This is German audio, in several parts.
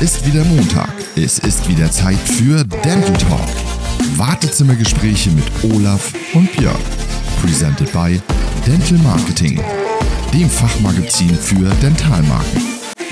ist wieder Montag. Es ist wieder Zeit für Dental Talk. Wartezimmergespräche mit Olaf und Björn. Presented by Dental Marketing, dem Fachmagazin für Dentalmarken.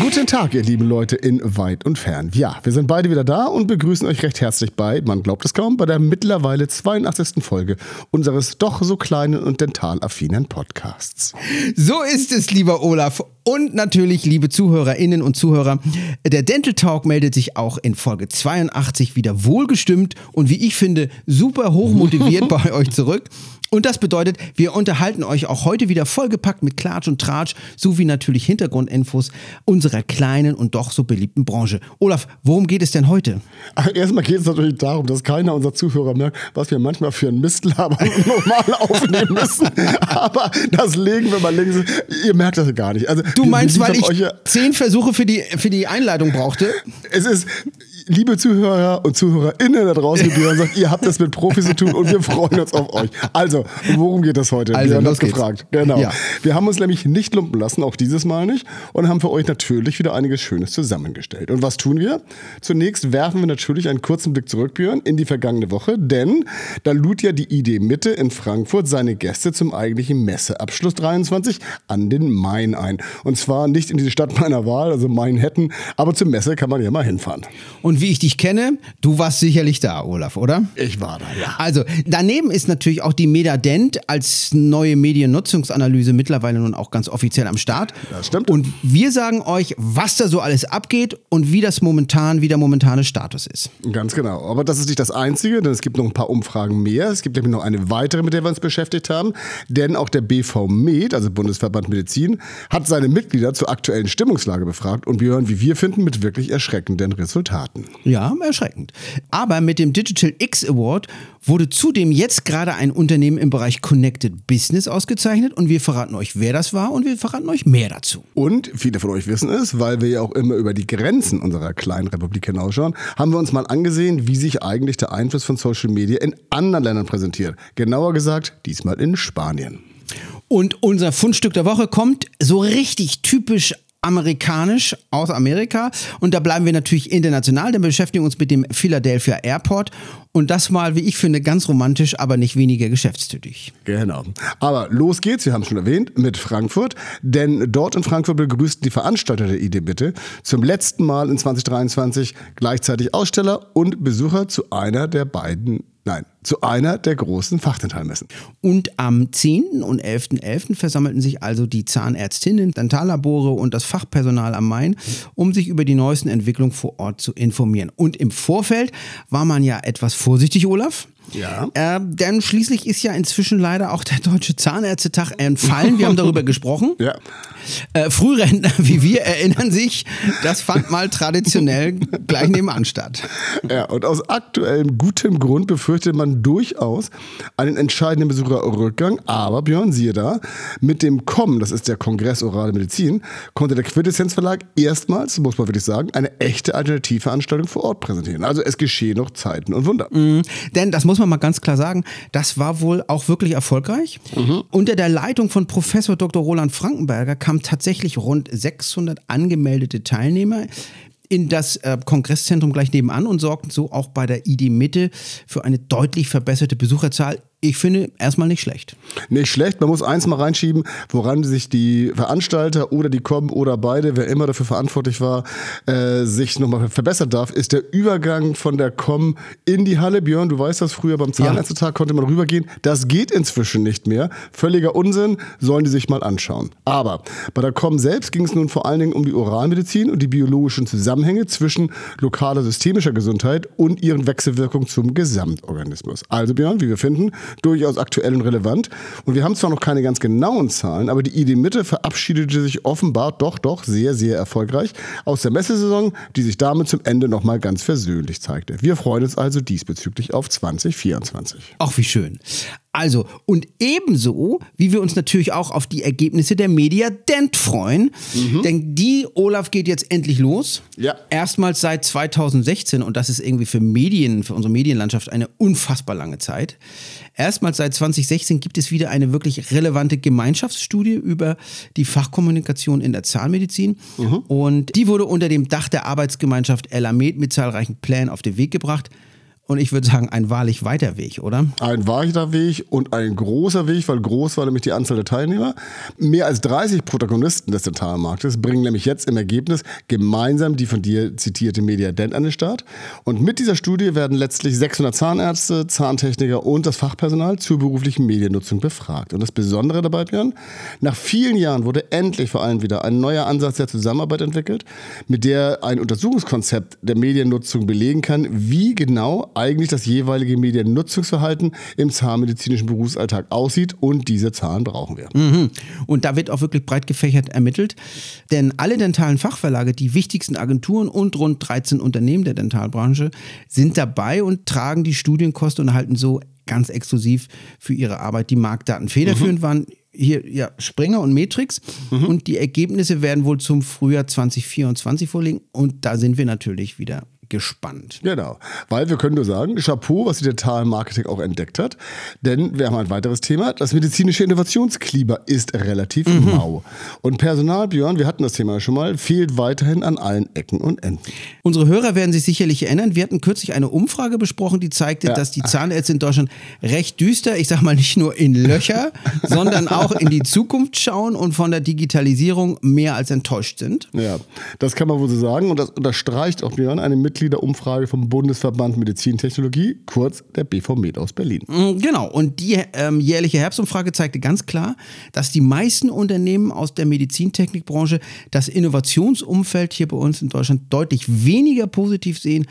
Guten Tag, ihr lieben Leute in weit und fern. Ja, wir sind beide wieder da und begrüßen euch recht herzlich bei, man glaubt es kaum, bei der mittlerweile 82. Folge unseres doch so kleinen und dentalaffinen Podcasts. So ist es, lieber Olaf. Und natürlich, liebe Zuhörerinnen und Zuhörer, der Dental Talk meldet sich auch in Folge 82 wieder wohlgestimmt und wie ich finde, super hochmotiviert bei euch zurück. Und das bedeutet, wir unterhalten euch auch heute wieder vollgepackt mit Klatsch und Tratsch sowie natürlich Hintergrundinfos unserer kleinen und doch so beliebten Branche. Olaf, worum geht es denn heute? erstmal geht es natürlich darum, dass keiner unserer Zuhörer merkt, was wir manchmal für ein Mistlabern normal aufnehmen müssen. Aber das legen wir mal links. Ihr merkt das gar nicht. Also, du meinst, weil ich zehn Versuche für die, für die Einleitung brauchte? Es ist, liebe Zuhörer und ZuhörerInnen da draußen, Björn sagt, ihr habt das mit Profis zu tun und wir freuen uns auf euch. Also, worum geht es heute? Also, Björn hat gefragt. Genau. Ja. Wir haben uns nämlich nicht lumpen lassen, auch dieses Mal nicht, und haben für euch natürlich wieder einiges Schönes zusammengestellt. Und was tun wir? Zunächst werfen wir natürlich einen kurzen Blick zurück, Björn, in die vergangene Woche, denn da lud ja die Idee Mitte in Frankfurt seine Gäste zum eigentlichen Messeabschluss 23 an den Main ein. Und zwar nicht in die Stadt meiner Wahl, also Mainhetten, aber zur Messe kann man ja mal hinfahren. Und und wie ich dich kenne, du warst sicherlich da, Olaf, oder? Ich war da, ja. Also, daneben ist natürlich auch die Medadent als neue Mediennutzungsanalyse mittlerweile nun auch ganz offiziell am Start. Das stimmt. Und wir sagen euch, was da so alles abgeht und wie das momentan, wie der momentane Status ist. Ganz genau. Aber das ist nicht das Einzige, denn es gibt noch ein paar Umfragen mehr. Es gibt nämlich noch eine weitere, mit der wir uns beschäftigt haben. Denn auch der BV Med, also Bundesverband Medizin, hat seine Mitglieder zur aktuellen Stimmungslage befragt und wir hören, wie wir finden, mit wirklich erschreckenden Resultaten. Ja, erschreckend. Aber mit dem Digital X Award wurde zudem jetzt gerade ein Unternehmen im Bereich Connected Business ausgezeichnet und wir verraten euch, wer das war und wir verraten euch mehr dazu. Und viele von euch wissen es, weil wir ja auch immer über die Grenzen unserer kleinen Republik hinausschauen, haben wir uns mal angesehen, wie sich eigentlich der Einfluss von Social Media in anderen Ländern präsentiert. Genauer gesagt, diesmal in Spanien. Und unser Fundstück der Woche kommt so richtig typisch amerikanisch aus Amerika. Und da bleiben wir natürlich international, denn wir beschäftigen uns mit dem Philadelphia Airport. Und das mal, wie ich finde, ganz romantisch, aber nicht weniger geschäftstüdig. Genau. Aber los geht's, wir haben es schon erwähnt, mit Frankfurt. Denn dort in Frankfurt begrüßten die Veranstalter der Idee bitte zum letzten Mal in 2023 gleichzeitig Aussteller und Besucher zu einer der beiden Nein, zu einer der großen Fachdentalmessen. Und am 10. und 11.11. .11. versammelten sich also die Zahnärztinnen, Dentallabore und das Fachpersonal am Main, um sich über die neuesten Entwicklungen vor Ort zu informieren. Und im Vorfeld war man ja etwas vorsichtig, Olaf. Ja. Äh, denn schließlich ist ja inzwischen leider auch der Deutsche Zahnärztetag entfallen. Wir haben darüber gesprochen. Ja. Äh, Frührentner wie wir erinnern sich, das fand mal traditionell gleich nebenan statt. Ja, und aus aktuellem gutem Grund befürchtet man durchaus einen entscheidenden Besucherrückgang. Aber Björn, siehe da, mit dem Kommen, das ist der Kongress Orale Medizin, konnte der Quintessenz Verlag erstmals, muss man wirklich sagen, eine echte Alternativveranstaltung vor Ort präsentieren. Also es geschehen noch Zeiten und Wunder. Mhm, denn das muss muss man mal ganz klar sagen, das war wohl auch wirklich erfolgreich. Mhm. Unter der Leitung von Professor Dr. Roland Frankenberger kamen tatsächlich rund 600 angemeldete Teilnehmer in das äh, Kongresszentrum gleich nebenan und sorgten so auch bei der ID Mitte für eine deutlich verbesserte Besucherzahl ich finde erstmal nicht schlecht. Nicht schlecht. Man muss eins mal reinschieben, woran sich die Veranstalter oder die kommen oder beide, wer immer dafür verantwortlich war, äh, sich nochmal verbessern darf, ist der Übergang von der Com in die Halle. Björn, du weißt das, früher beim Zahnärztetag konnte man rübergehen. Das geht inzwischen nicht mehr. Völliger Unsinn, sollen die sich mal anschauen. Aber bei der Com selbst ging es nun vor allen Dingen um die Oralmedizin und die biologischen Zusammenhänge zwischen lokaler systemischer Gesundheit und ihren Wechselwirkungen zum Gesamtorganismus. Also Björn, wie wir finden, durchaus aktuell und relevant. Und wir haben zwar noch keine ganz genauen Zahlen, aber die ID Mitte verabschiedete sich offenbar doch, doch sehr, sehr erfolgreich aus der Messesaison, die sich damit zum Ende nochmal ganz versöhnlich zeigte. Wir freuen uns also diesbezüglich auf 2024. Ach, wie schön. Also, und ebenso, wie wir uns natürlich auch auf die Ergebnisse der Media Dent freuen, denn die, Olaf, geht jetzt endlich los. Ja. Erstmals seit 2016 und das ist irgendwie für Medien, für unsere Medienlandschaft eine unfassbar lange Zeit. Erstmals seit 2016 gibt es wieder eine wirklich relevante Gemeinschaftsstudie über die Fachkommunikation in der Zahnmedizin. Und die wurde unter dem Dach der Arbeitsgemeinschaft Elamed mit zahlreichen Plänen auf den Weg gebracht. Und ich würde sagen, ein wahrlich weiter Weg, oder? Ein weiter Weg und ein großer Weg, weil groß war nämlich die Anzahl der Teilnehmer. Mehr als 30 Protagonisten des Dentalmarktes bringen nämlich jetzt im Ergebnis gemeinsam die von dir zitierte Media Dent an den Start. Und mit dieser Studie werden letztlich 600 Zahnärzte, Zahntechniker und das Fachpersonal zur beruflichen Mediennutzung befragt. Und das Besondere dabei, Björn, nach vielen Jahren wurde endlich vor allem wieder ein neuer Ansatz der Zusammenarbeit entwickelt, mit der ein Untersuchungskonzept der Mediennutzung belegen kann, wie genau eigentlich das jeweilige Mediennutzungsverhalten im zahnmedizinischen Berufsalltag aussieht und diese Zahlen brauchen wir. Mhm. Und da wird auch wirklich breit gefächert ermittelt. Denn alle dentalen Fachverlage, die wichtigsten Agenturen und rund 13 Unternehmen der Dentalbranche sind dabei und tragen die Studienkosten und erhalten so ganz exklusiv für ihre Arbeit die Marktdaten. Federführend waren hier ja, Springer und Matrix und die Ergebnisse werden wohl zum Frühjahr 2024 vorliegen und da sind wir natürlich wieder gespannt. Genau, weil wir können nur sagen, Chapeau, was die Dentalmarketing auch entdeckt hat, denn wir haben ein weiteres Thema, das medizinische Innovationsklima ist relativ mau. Und Personal, Björn, wir hatten das Thema schon mal, fehlt weiterhin an allen Ecken und Enden. Unsere Hörer werden sich sicherlich erinnern, wir hatten kürzlich eine Umfrage besprochen, die zeigte, dass die Zahnärzte in Deutschland recht düster, ich sag mal nicht nur in Löcher, sondern auch in die Zukunft schauen und von der Digitalisierung mehr als enttäuscht sind. Ja, das kann man wohl so sagen und das unterstreicht auch Björn eine Mitgliederumfrage vom Bundesverband Medizintechnologie, kurz der BV aus Berlin. Mm, Genau, und die ähm, jährliche Herbstumfrage zeigte ganz klar, dass die meisten Unternehmen aus der Medizintechnikbranche das Innovationsumfeld hier bei uns in Deutschland deutlich weniger positiv sehen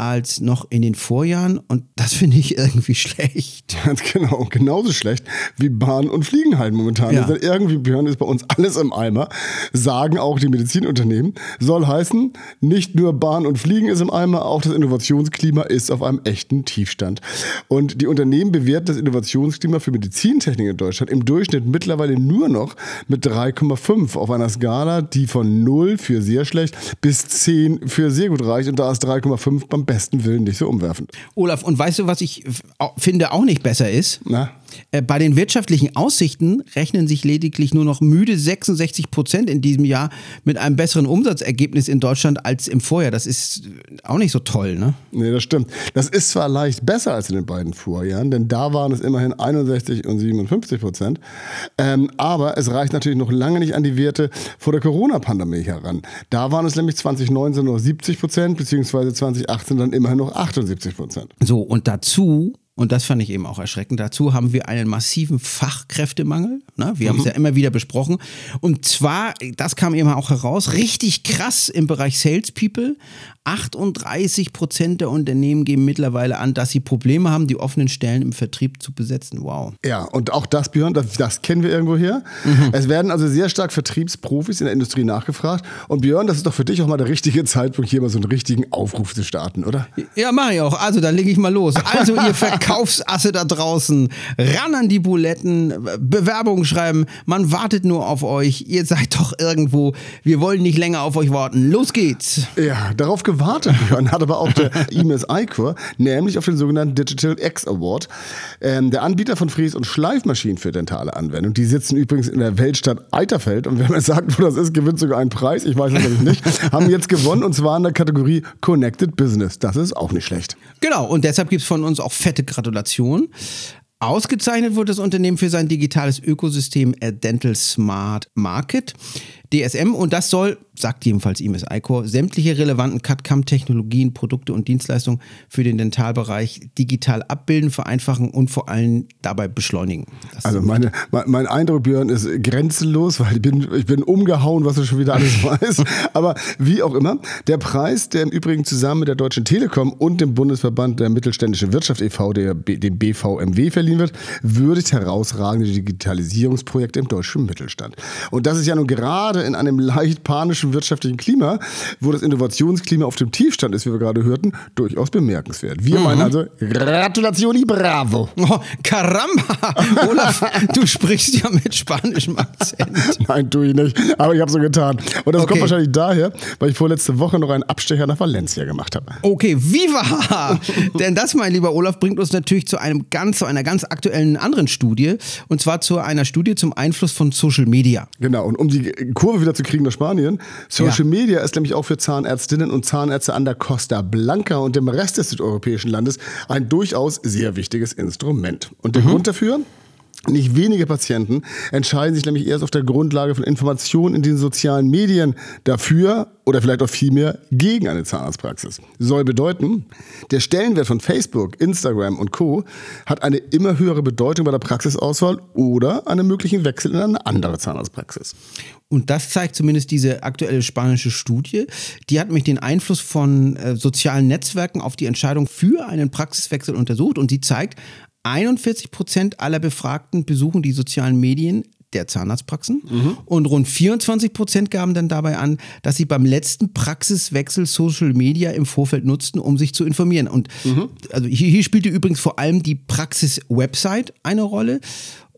als noch in den Vorjahren. Und das finde ich irgendwie schlecht. Ganz genau, genauso schlecht wie Bahn und Fliegen halt momentan. Ja. Also irgendwie, Björn, ist bei uns alles im Eimer, sagen auch die Medizinunternehmen. Soll heißen, nicht nur Bahn und Fliegen ist im Eimer, auch das Innovationsklima ist auf einem echten Tiefstand. Und die Unternehmen bewerten das Innovationsklima für Medizintechnik in Deutschland im Durchschnitt mittlerweile nur noch mit 3,5 auf einer Skala, die von 0 für sehr schlecht bis 10 für sehr gut reicht. Und da ist 3,5 beim besten Willen nicht so umwerfend. Olaf, und weißt du, was ich finde auch nicht besser ist? Na? Äh, Bei den wirtschaftlichen Aussichten rechnen sich lediglich nur noch müde 66 Prozent in diesem Jahr mit einem besseren Umsatzergebnis in Deutschland als im Vorjahr. Das ist auch nicht so toll, ne? Nee, das stimmt. Das ist zwar leicht besser als in den beiden Vorjahren, denn da waren es immerhin 61 und 57 Prozent. Ähm, aber es reicht natürlich noch lange nicht an die Werte vor der Corona-Pandemie heran. Da waren es nämlich 2019 noch 70 Prozent, beziehungsweise 2018 dann immerhin noch 78 Prozent. So, und dazu, und das fand ich eben auch erschreckend, dazu haben wir einen massiven Fachkräftemangel. Ne? Wir haben es ja immer wieder besprochen. Und zwar, das kam eben auch heraus, richtig krass im Bereich Salespeople. 38 Prozent der Unternehmen geben mittlerweile an, dass sie Probleme haben, die offenen Stellen im Vertrieb zu besetzen. Wow. Ja, und auch das, Björn, das, das kennen wir irgendwo her. Es werden also sehr stark Vertriebsprofis in der Industrie nachgefragt. Und Björn, das ist doch für dich auch mal der richtige Zeitpunkt, hier mal so einen richtigen Aufruf zu starten, oder? Ja, mach ich auch. Also, dann lege ich mal los. Also, ihr Verkaufsasse da draußen, ran an die Buletten, Bewerbungen schreiben. Man wartet nur auf euch. Ihr seid doch irgendwo. Wir wollen nicht länger auf euch warten. Los geht's. Ja, darauf gewartet, Björn, hat aber auch der IMES iCore, nämlich auf den sogenannten Digital X Award. Ähm, der Anbieter von Fries- und Schleifmaschinen für dentale Anwendung. Die sitzen übrigens in der Weltstadt Eiterfeld und wenn man sagt, wo das ist, gewinnt sogar einen Preis. Ich weiß es nämlich nicht. Haben jetzt gewonnen und zwar in der Kategorie Connected Business. Das ist auch nicht schlecht. Genau, und deshalb gibt's von uns auch fette Gratulationen. Ausgezeichnet wurde das Unternehmen für sein digitales Ökosystem äh, Dental Smart Market, DSM, und das soll, sagt jedenfalls IMS iCore, sämtliche relevanten CAD-CAM-Technologien, Produkte und Dienstleistungen für den Dentalbereich digital abbilden, vereinfachen und vor allem dabei beschleunigen. Das Also meine, mein, mein Eindruck, Björn, ist grenzenlos, weil ich bin, ich bin umgehauen, was du schon wieder alles weißt. Aber wie auch immer, der Preis, der im Übrigen zusammen mit der Deutschen Telekom und dem Bundesverband der mittelständischen Wirtschaft e.V., der, dem BVMW, verliehen wird, würdigt herausragende Digitalisierungsprojekte im deutschen Mittelstand. Und das ist ja nun gerade gerade in einem leicht panischen wirtschaftlichen Klima, wo das Innovationsklima auf dem Tiefstand ist, wie wir gerade hörten, durchaus bemerkenswert. Wir meinen also Gratulationi bravo. Oh, caramba! Olaf, du sprichst ja mit spanischem Akzent. Nein, tue ich nicht. Aber ich habe so getan. Und das Okay. kommt wahrscheinlich daher, weil ich vorletzte Woche noch einen Abstecher nach Valencia gemacht habe. Okay, viva! Denn das, mein lieber Olaf, bringt uns natürlich zu einem ganz, zu einer ganz aktuellen anderen Studie. Und zwar zu einer Studie zum Einfluss von Social Media. Genau, und um die Kurve wieder zu kriegen nach Spanien, Social Ja. Media ist nämlich auch für Zahnärztinnen und Zahnärzte an der Costa Blanca und dem Rest des südeuropäischen Landes ein durchaus sehr wichtiges Instrument. Und der Grund dafür? Nicht wenige Patienten entscheiden sich nämlich erst auf der Grundlage von Informationen in den sozialen Medien dafür oder vielleicht auch vielmehr gegen eine Zahnarztpraxis. Soll bedeuten, der Stellenwert von Facebook, Instagram und Co. hat eine immer höhere Bedeutung bei der Praxisauswahl oder einem möglichen Wechsel in eine andere Zahnarztpraxis. Und das zeigt zumindest diese aktuelle spanische Studie. Die hat nämlich den Einfluss von äh, sozialen Netzwerken auf die Entscheidung für einen Praxiswechsel untersucht. Und die zeigt, 41 Prozent aller Befragten besuchen die sozialen Medien der Zahnarztpraxen und rund 24 Prozent gaben dann dabei an, dass sie beim letzten Praxiswechsel Social Media im Vorfeld nutzten, um sich zu informieren. Und also hier, hier spielte übrigens vor allem die Praxis-Website eine Rolle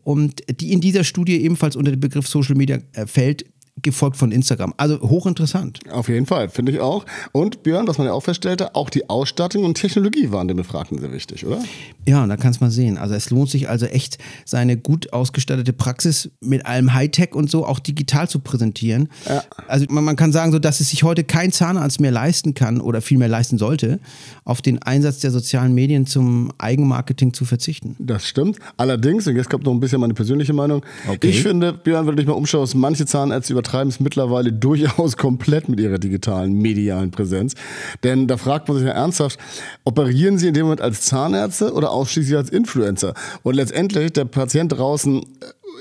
und die in dieser Studie ebenfalls unter den Begriff Social Media äh, fällt, gefolgt von Instagram. Also hochinteressant. Auf jeden Fall, finde ich auch. Und Björn, was man ja auch feststellte, auch die Ausstattung und Technologie waren den Befragten sehr wichtig, oder? Ja, da kannst du mal sehen. Also es lohnt sich also echt, seine gut ausgestattete Praxis mit allem Hightech und so auch digital zu präsentieren. Also man, man kann sagen, so, dass es sich heute kein Zahnarzt mehr leisten kann oder vielmehr leisten sollte, auf den Einsatz der sozialen Medien zum Eigenmarketing zu verzichten. Das stimmt. Allerdings, und jetzt kommt noch ein bisschen meine persönliche Meinung. Okay. Ich finde, Björn, wenn du dich mal umschaust, manche Zahnärzte übertreiben es mittlerweile durchaus komplett mit ihrer digitalen, medialen Präsenz. Denn da fragt man sich ja ernsthaft, operieren sie in dem Moment als Zahnärzte oder ausschließlich als Influencer? Und letztendlich, der Patient draußen äh,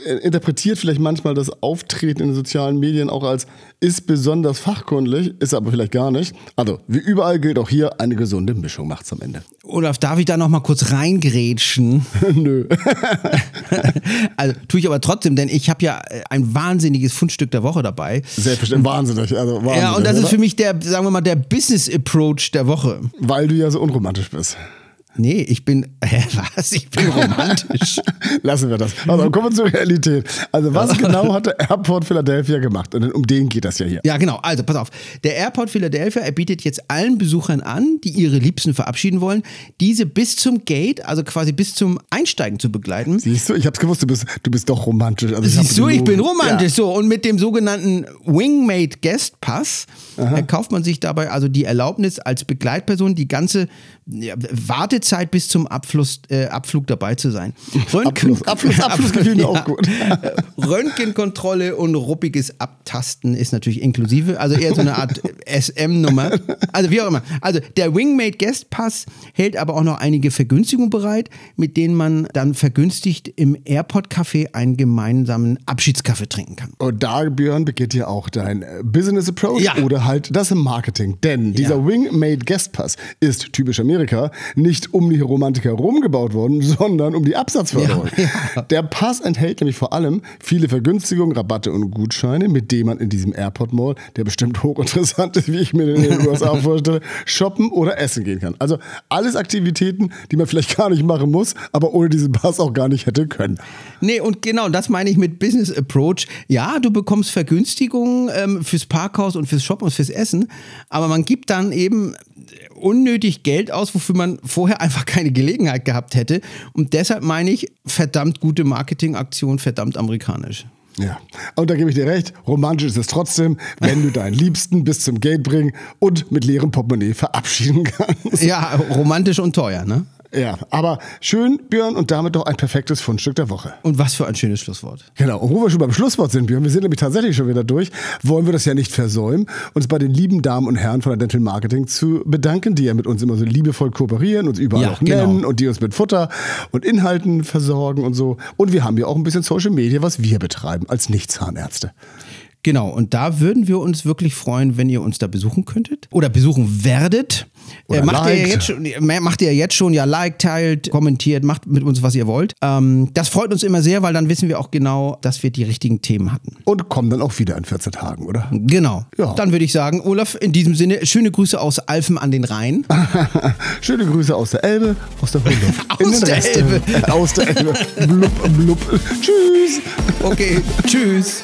interpretiert vielleicht manchmal das Auftreten in den sozialen Medien auch als ist besonders fachkundlich, ist aber vielleicht gar nicht. Also, wie überall gilt auch hier, eine gesunde Mischung macht's am Ende. Olaf, darf ich da noch mal kurz reingrätschen? Nö. also tue ich aber trotzdem, denn ich habe ja äh, ein wahnsinniges Fundstück der Woche dabei. Selbstverständlich, wahnsinnig. Also wahnsinnig Ja, und das oder? ist für mich der, sagen wir mal, der Business-Approach der Woche. Weil du ja so unromantisch bist. Nee, ich bin, hä, was? Ich bin romantisch. Lassen wir das. Also kommen wir zur Realität. Also was genau hat der Airport Philadelphia gemacht? Und um den geht das ja hier. Ja, genau. Also, pass auf. Der Airport Philadelphia, er bietet jetzt allen Besuchern an, die ihre Liebsten verabschieden wollen, diese bis zum Gate, also quasi bis zum Einsteigen zu begleiten. Siehst du, ich hab's gewusst, du bist, du bist doch romantisch. Also Siehst du, ich bin romantisch. So, und mit dem sogenannten Wingmate Guest Pass äh, kauft man sich dabei also die Erlaubnis, als Begleitperson die ganze ja, Wartezeit bis zum Abfluss, äh, Abflug dabei zu sein. Abfluss, Abfluss, Abfluss gefiel mir auch gut. Röntgenkontrolle und ruppiges Abtasten ist natürlich inklusive, also eher so eine Art SM-Nummer. Also wie auch immer. Also der Wingmate Guest Pass hält aber auch noch einige Vergünstigungen bereit, mit denen man dann vergünstigt im Airport Café einen gemeinsamen Abschiedskaffee trinken kann. Und da, Björn, beginnt ja auch dein äh, Business Approach Ja. oder halt das Marketing. Denn dieser Ja. Wingmate Guest Pass ist typisch Amerika nicht um die Romantik herum gebaut worden, sondern um die Absatzförderung. Ja, Der Pass enthält nämlich vor allem viele Vergünstigungen, Rabatte und Gutscheine, mit denen man in diesem Airport Mall, der bestimmt hochinteressant ist, wie ich mir den in den USA vorstelle, shoppen oder essen gehen kann. Also alles Aktivitäten, die man vielleicht gar nicht machen muss, aber ohne diesen Pass auch gar nicht hätte können. Nee, und genau, das meine ich mit Business Approach. Ja, du bekommst Vergünstigungen ähm, fürs Parkhaus und fürs Shoppen und fürs Essen, aber man gibt dann eben unnötig Geld aus, wofür man vorher einfach keine Gelegenheit gehabt hätte. Und deshalb meine ich, verdammt gute Marketingaktion, verdammt amerikanisch. Ja, und da gebe ich dir recht, romantisch ist es trotzdem, wenn du deinen Liebsten bis zum Gate bringen und mit leerem Portemonnaie verabschieden kannst. Ja, romantisch und teuer, ne? Ja, aber schön, Björn, und damit doch ein perfektes Fundstück der Woche. Und was für ein schönes Schlusswort. Genau, und wo wir schon beim Schlusswort sind, Björn, wir sind nämlich tatsächlich schon wieder durch, wollen wir das ja nicht versäumen, uns bei den lieben Damen und Herren von der Dental Marketing zu bedanken, die ja mit uns immer so liebevoll kooperieren, uns überall Ja, auch nennen genau. und die uns mit Futter und Inhalten versorgen und so. Und wir haben ja auch ein bisschen Social Media, was wir betreiben als Nicht-Zahnärzte. Genau, und da würden wir uns wirklich freuen, wenn ihr uns da besuchen könntet oder besuchen werdet. Äh, macht, ihr ja liked. jetzt schon, äh, macht ihr ja jetzt schon, ja, like, teilt, kommentiert, macht mit uns, was ihr wollt. Ähm, das freut uns immer sehr, weil dann wissen wir auch genau, dass wir die richtigen Themen hatten. Und kommen dann auch wieder in 14 Tagen, oder? Genau. Ja. Dann würde ich sagen, Olaf, in diesem Sinne, schöne Grüße aus Alfen an den Rhein. Schöne Grüße aus der Elbe, aus der Hunde. Aus der Elbe. Äh, aus der Elbe. Blub, blub. Tschüss. Okay, tschüss.